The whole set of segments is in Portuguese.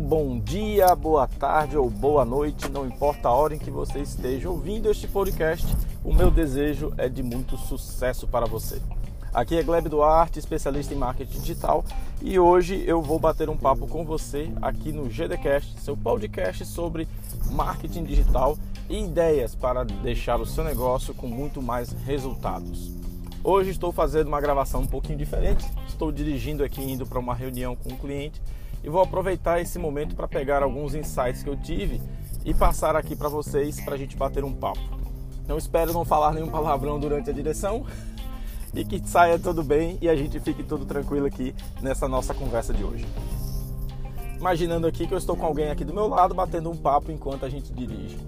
bom dia, boa tarde ou boa noite, não importa a hora em que você esteja ouvindo este podcast, o meu desejo é de muito sucesso para você. Aqui é Gleb Duarte, especialista em marketing digital, e hoje eu vou bater um papo com você aqui no GDcast, seu podcast sobre marketing digital e ideias para deixar o seu negócio com muito mais resultados. Hoje estou fazendo uma gravação um pouquinho diferente, estou dirigindo aqui indo para uma reunião com um cliente e vou aproveitar esse momento para pegar alguns insights que eu tive e passar aqui para vocês para a gente bater um papo. Não espero não falar nenhum palavrão durante a direção e que saia tudo bem e a gente fique tudo tranquilo aqui nessa nossa conversa de hoje. Imaginando aqui que eu estou com alguém aqui do meu lado batendo um papo enquanto a gente dirige.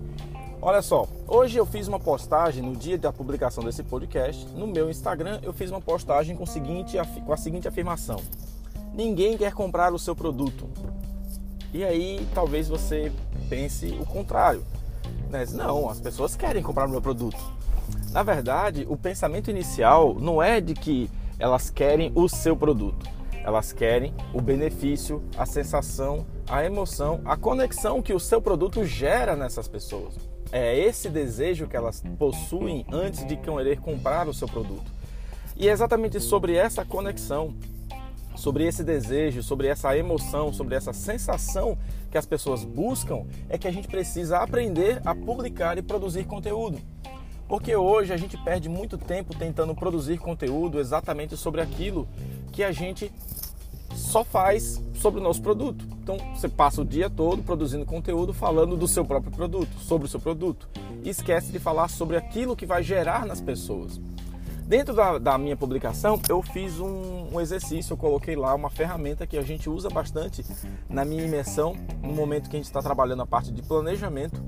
Olha só, hoje eu fiz uma postagem no dia da publicação desse podcast. No meu Instagram, eu fiz uma postagem com, seguinte, com a seguinte afirmação: ninguém quer comprar o seu produto. E aí talvez você pense o contrário. Né? Não, as pessoas querem comprar o meu produto. Na verdade, o pensamento inicial não é de que elas querem o seu produto. Elas querem o benefício, a sensação, a emoção, a conexão que o seu produto gera nessas pessoas. É esse desejo que elas possuem antes de querer comprar o seu produto. E é exatamente sobre essa conexão sobre esse desejo, sobre essa emoção, sobre essa sensação que as pessoas buscam, é que a gente precisa aprender a publicar e produzir conteúdo. Porque hoje a gente perde muito tempo tentando produzir conteúdo exatamente sobre aquilo que a gente só faz sobre o nosso produto. Então você passa o dia todo produzindo conteúdo falando do seu próprio produto, sobre o seu produto, e esquece de falar sobre aquilo que vai gerar nas pessoas. Dentro da, da minha publicação, eu fiz um, um, exercício, eu coloquei lá uma ferramenta que a gente usa bastante na minha imersão, no momento que a gente está trabalhando a parte de planejamento.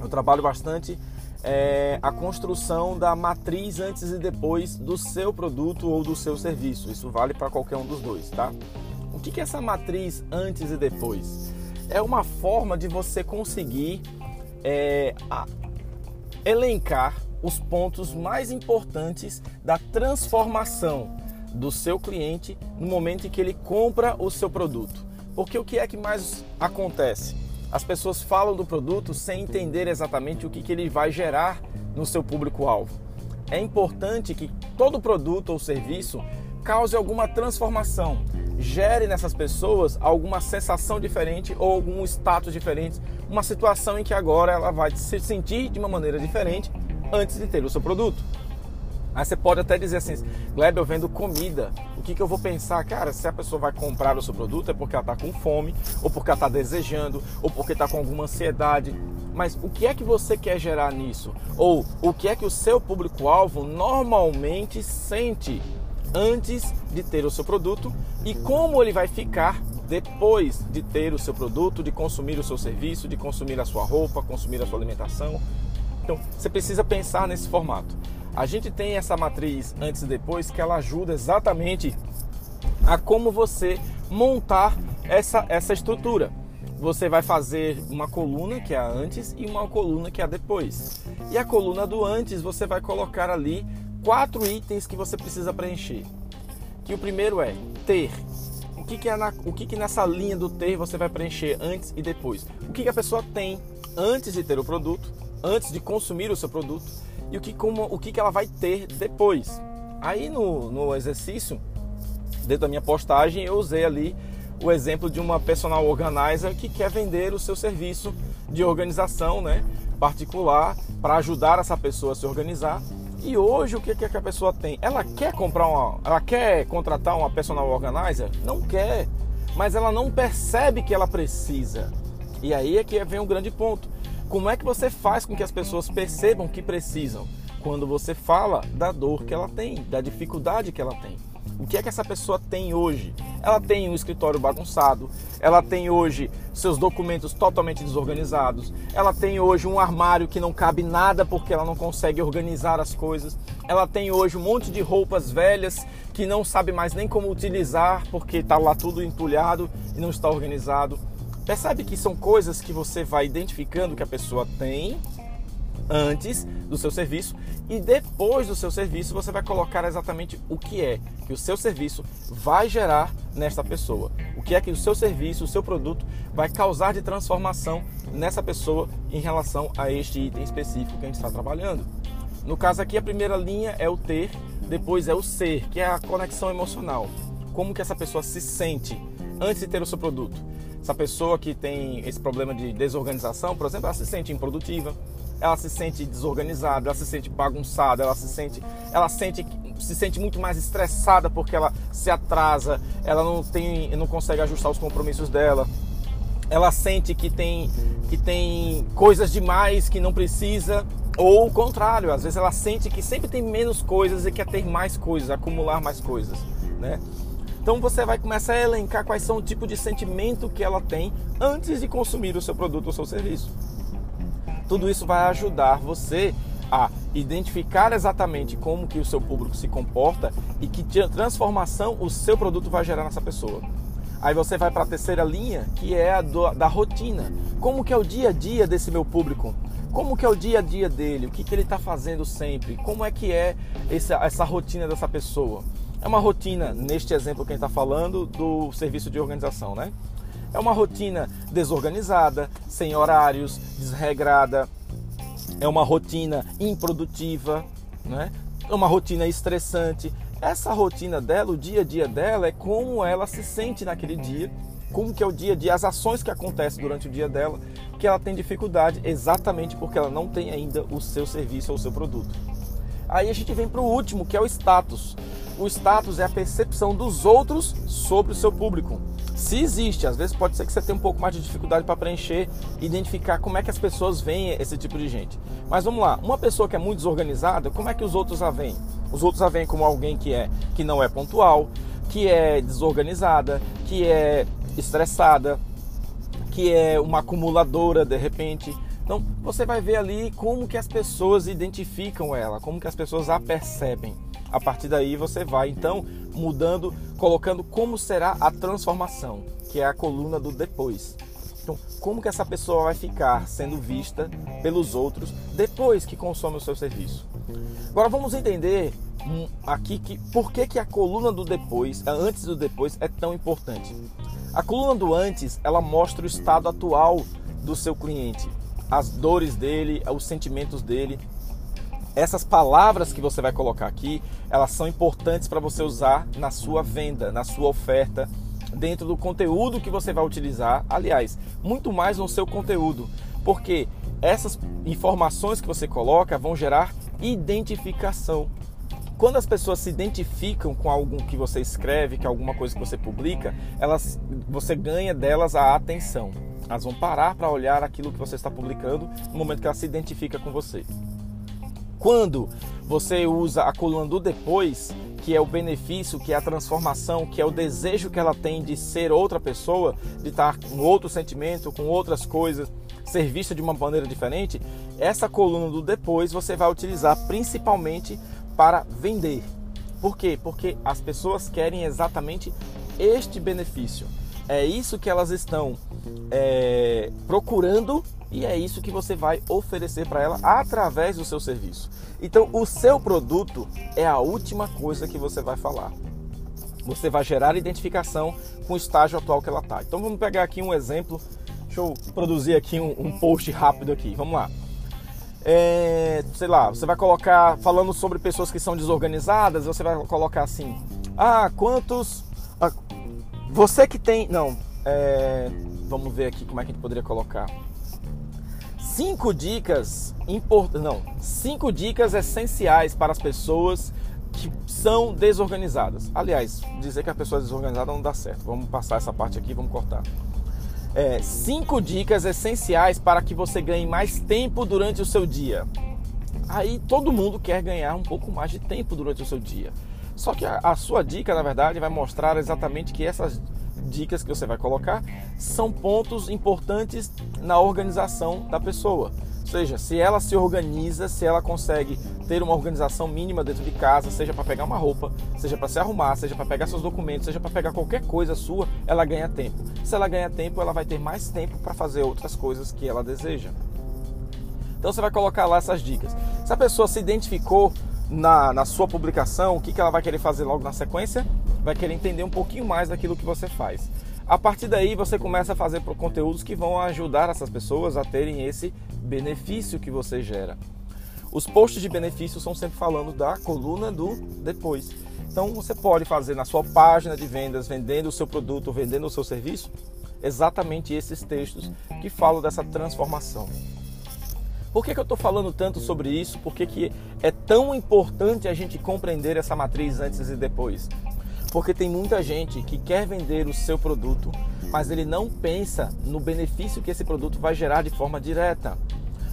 Eu trabalho bastante é, a construção da matriz antes e depois do seu produto ou do seu serviço. Isso vale para qualquer um dos dois, tá? O que é essa matriz antes e depois? É uma forma de você conseguir é, elencar os pontos mais importantes da transformação do seu cliente no momento em que ele compra o seu produto. Porque o que é que mais acontece? As pessoas falam do produto sem entender exatamente o que, que ele vai gerar no seu público-alvo. É importante que todo produto ou serviço cause alguma transformação, gere nessas pessoas alguma sensação diferente ou algum status diferente, uma situação em que agora ela vai se sentir de uma maneira diferente antes de ter o seu produto. Aí você pode até dizer assim, Gleb, eu vendo comida. O que, que eu vou pensar? Cara, se a pessoa vai comprar o seu produto é porque ela está com fome, ou porque ela está desejando, ou porque está com alguma ansiedade. Mas o que é que você quer gerar nisso? Ou o que é que o seu público-alvo normalmente sente antes de ter o seu produto e como ele vai ficar depois de ter o seu produto, de consumir o seu serviço, de consumir a sua roupa, consumir a sua alimentação, então, você precisa pensar nesse formato. A gente tem essa matriz antes e depois que ela ajuda exatamente a como você montar essa, essa estrutura. Você vai fazer uma coluna que é a antes e uma coluna que é a depois. E a coluna do antes você vai colocar ali quatro itens que você precisa preencher. Que o primeiro é ter. O que, que é na, o que, que nessa linha do ter você vai preencher antes e depois? O que, que a pessoa tem antes de ter o produto? Antes de consumir o seu produto e o que, como, o que, que ela vai ter depois. Aí no, no exercício, dentro da minha postagem, eu usei ali o exemplo de uma personal organizer que quer vender o seu serviço de organização né, particular para ajudar essa pessoa a se organizar. E hoje o que, que a pessoa tem? Ela quer comprar uma. Ela quer contratar uma personal organizer? Não quer. Mas ela não percebe que ela precisa. E aí é que vem um grande ponto. Como é que você faz com que as pessoas percebam que precisam? Quando você fala da dor que ela tem, da dificuldade que ela tem. O que é que essa pessoa tem hoje? Ela tem um escritório bagunçado, ela tem hoje seus documentos totalmente desorganizados, ela tem hoje um armário que não cabe nada porque ela não consegue organizar as coisas, ela tem hoje um monte de roupas velhas que não sabe mais nem como utilizar porque está lá tudo entulhado e não está organizado. Percebe que são coisas que você vai identificando que a pessoa tem antes do seu serviço e depois do seu serviço você vai colocar exatamente o que é que o seu serviço vai gerar nesta pessoa. O que é que o seu serviço, o seu produto vai causar de transformação nessa pessoa em relação a este item específico que a gente está trabalhando. No caso aqui, a primeira linha é o ter, depois é o ser, que é a conexão emocional. Como que essa pessoa se sente antes de ter o seu produto. Essa pessoa que tem esse problema de desorganização, por exemplo, ela se sente improdutiva, ela se sente desorganizada, ela se sente bagunçada, ela se sente, ela sente, se sente muito mais estressada porque ela se atrasa, ela não tem, não consegue ajustar os compromissos dela, ela sente que tem, que tem coisas demais que não precisa, ou o contrário, às vezes ela sente que sempre tem menos coisas e quer ter mais coisas, acumular mais coisas, né? Então você vai começar a elencar quais são o tipo de sentimento que ela tem antes de consumir o seu produto ou seu serviço. Tudo isso vai ajudar você a identificar exatamente como que o seu público se comporta e que transformação o seu produto vai gerar nessa pessoa. Aí você vai para a terceira linha, que é a do, da rotina. Como que é o dia a dia desse meu público? Como que é o dia a dia dele? O que, que ele está fazendo sempre? Como é que é essa, essa rotina dessa pessoa? É uma rotina, neste exemplo que a gente está falando, do serviço de organização, né? É uma rotina desorganizada, sem horários, desregrada. É uma rotina improdutiva, né? É uma rotina estressante. Essa rotina dela, o dia a dia dela, é como ela se sente naquele dia, como que é o dia a dia, as ações que acontecem durante o dia dela, que ela tem dificuldade exatamente porque ela não tem ainda o seu serviço ou o seu produto. Aí a gente vem para o último, que é o status. O status é a percepção dos outros sobre o seu público. Se existe, às vezes pode ser que você tenha um pouco mais de dificuldade para preencher, identificar como é que as pessoas veem esse tipo de gente. Mas vamos lá, uma pessoa que é muito desorganizada, como é que os outros a veem? Os outros a veem como alguém que é que não é pontual, que é desorganizada, que é estressada, que é uma acumuladora de repente. Então, você vai ver ali como que as pessoas identificam ela, como que as pessoas a percebem. A partir daí você vai então mudando, colocando como será a transformação, que é a coluna do depois. Então, como que essa pessoa vai ficar sendo vista pelos outros depois que consome o seu serviço? Agora vamos entender hum, aqui que por que, que a coluna do depois, antes do depois, é tão importante. A coluna do antes, ela mostra o estado atual do seu cliente, as dores dele, os sentimentos dele, essas palavras que você vai colocar aqui, elas são importantes para você usar na sua venda, na sua oferta, dentro do conteúdo que você vai utilizar. Aliás, muito mais no seu conteúdo, porque essas informações que você coloca vão gerar identificação. Quando as pessoas se identificam com algo que você escreve, que é alguma coisa que você publica, elas, você ganha delas a atenção. Elas vão parar para olhar aquilo que você está publicando no momento que ela se identifica com você. Quando você usa a coluna do depois, que é o benefício, que é a transformação, que é o desejo que ela tem de ser outra pessoa, de estar com outro sentimento, com outras coisas, ser vista de uma maneira diferente, essa coluna do depois você vai utilizar principalmente para vender. Por quê? Porque as pessoas querem exatamente este benefício. É isso que elas estão é, procurando e é isso que você vai oferecer para ela através do seu serviço. Então, o seu produto é a última coisa que você vai falar. Você vai gerar identificação com o estágio atual que ela está. Então, vamos pegar aqui um exemplo. Deixa eu produzir aqui um, um post rápido aqui. Vamos lá. É, sei lá, você vai colocar falando sobre pessoas que são desorganizadas. Você vai colocar assim: Ah, quantos? Você que tem, não. É, vamos ver aqui como é que a gente poderia colocar cinco dicas importantes, não, cinco dicas essenciais para as pessoas que são desorganizadas. Aliás, dizer que a pessoa é desorganizada não dá certo. Vamos passar essa parte aqui, vamos cortar. É, cinco dicas essenciais para que você ganhe mais tempo durante o seu dia. Aí todo mundo quer ganhar um pouco mais de tempo durante o seu dia. Só que a, a sua dica, na verdade, vai mostrar exatamente que essas dicas que você vai colocar são pontos importantes na organização da pessoa. Ou seja, se ela se organiza, se ela consegue ter uma organização mínima dentro de casa, seja para pegar uma roupa, seja para se arrumar, seja para pegar seus documentos, seja para pegar qualquer coisa sua, ela ganha tempo. Se ela ganha tempo, ela vai ter mais tempo para fazer outras coisas que ela deseja. Então você vai colocar lá essas dicas. Se a pessoa se identificou na, na sua publicação, o que, que ela vai querer fazer logo na sequência? Vai querer entender um pouquinho mais daquilo que você faz. A partir daí você começa a fazer conteúdos que vão ajudar essas pessoas a terem esse benefício que você gera. Os posts de benefício são sempre falando da coluna do depois. Então você pode fazer na sua página de vendas, vendendo o seu produto, vendendo o seu serviço, exatamente esses textos que falam dessa transformação. Por que, que eu estou falando tanto sobre isso? Por que, que é tão importante a gente compreender essa matriz antes e depois? Porque tem muita gente que quer vender o seu produto, mas ele não pensa no benefício que esse produto vai gerar de forma direta.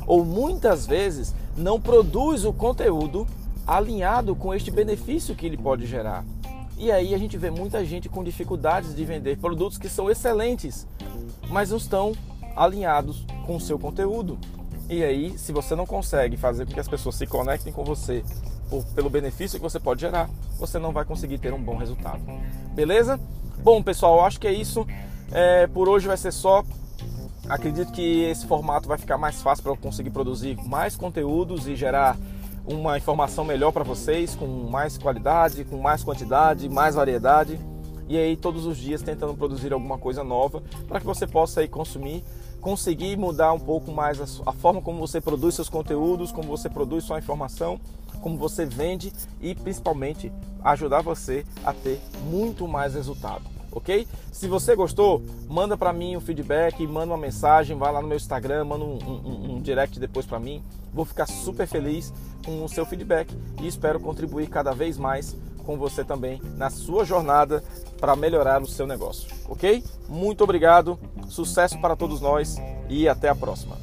Ou muitas vezes não produz o conteúdo alinhado com este benefício que ele pode gerar. E aí a gente vê muita gente com dificuldades de vender produtos que são excelentes, mas não estão alinhados com o seu conteúdo. E aí, se você não consegue fazer com que as pessoas se conectem com você por, pelo benefício que você pode gerar, você não vai conseguir ter um bom resultado. Beleza? Bom, pessoal, acho que é isso. É, por hoje vai ser só. Acredito que esse formato vai ficar mais fácil para eu conseguir produzir mais conteúdos e gerar uma informação melhor para vocês, com mais qualidade, com mais quantidade, mais variedade. E aí todos os dias tentando produzir alguma coisa nova para que você possa aí consumir conseguir mudar um pouco mais a, forma como você produz seus conteúdos, como você produz sua informação, como você vende e principalmente ajudar você a ter muito mais resultado, ok? Se você gostou, manda para mim um feedback, manda uma mensagem, vai lá no meu Instagram, manda um, um, um direct depois para mim. Vou ficar super feliz com o seu feedback e espero contribuir cada vez mais com você também na sua jornada para melhorar o seu negócio, ok? Muito obrigado, sucesso para todos nós e até a próxima.